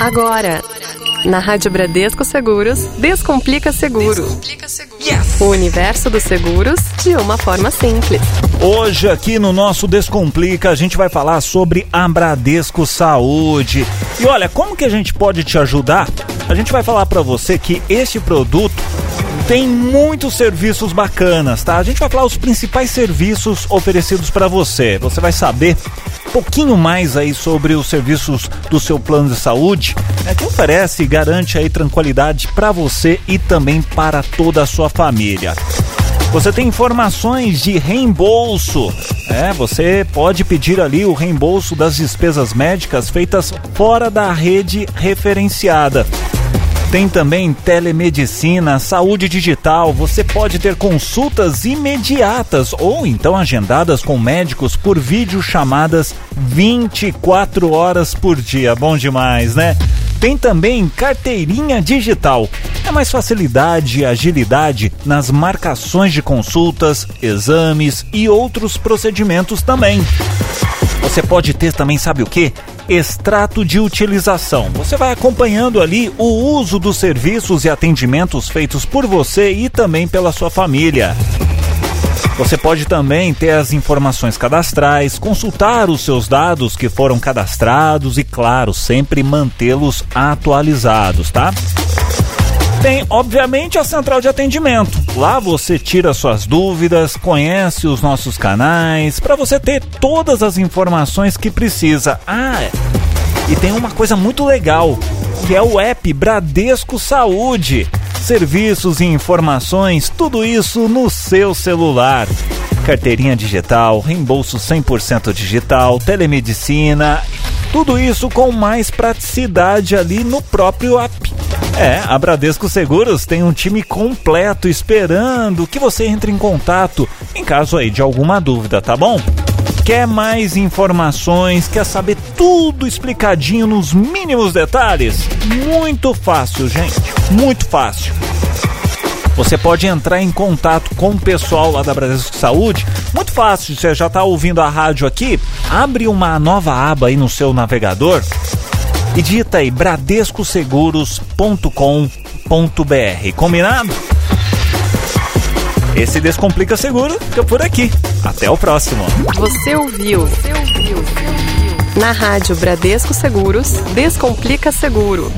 Agora, na Rádio Bradesco Seguros, Descomplica Seguro. O universo dos seguros de uma forma simples. Hoje aqui no nosso Descomplica a gente vai falar sobre a Bradesco Saúde. E olha, como que a gente pode te ajudar? A gente vai falar para você que este produto tem muitos serviços bacanas, tá? A gente vai falar os principais serviços oferecidos para você. Você vai saber pouquinho mais aí sobre os serviços do seu plano de saúde, né, que oferece e garante aí tranquilidade para você e também para toda a sua família. Você tem informações de reembolso. É, você pode pedir ali o reembolso das despesas médicas feitas fora da rede referenciada. Tem também telemedicina, saúde digital. Você pode ter consultas imediatas ou então agendadas com médicos por videochamadas 24 horas por dia. Bom demais, né? Tem também carteirinha digital. É mais facilidade e agilidade nas marcações de consultas, exames e outros procedimentos também. Você pode ter também, sabe o que? Extrato de utilização. Você vai acompanhando ali o uso dos serviços e atendimentos feitos por você e também pela sua família. Você pode também ter as informações cadastrais, consultar os seus dados que foram cadastrados e, claro, sempre mantê-los atualizados, tá? Tem, obviamente, a central de atendimento. Lá você tira suas dúvidas, conhece os nossos canais, para você ter todas as informações que precisa. Ah, e tem uma coisa muito legal, que é o app Bradesco Saúde. Serviços e informações, tudo isso no seu celular. Carteirinha digital, reembolso 100% digital, telemedicina, tudo isso com mais praticidade ali no próprio app. É, a Bradesco Seguros tem um time completo esperando que você entre em contato em caso aí de alguma dúvida, tá bom? Quer mais informações? Quer saber tudo explicadinho nos mínimos detalhes? Muito fácil, gente. Muito fácil. Você pode entrar em contato com o pessoal lá da Bradesco Saúde. Muito fácil, você já está ouvindo a rádio aqui? Abre uma nova aba aí no seu navegador e digita aí bradescoseguros.com.br. Combinado? Esse Descomplica Seguro fica por aqui. Até o próximo. Você ouviu? Você ouviu? Na Rádio Bradesco Seguros, Descomplica Seguro.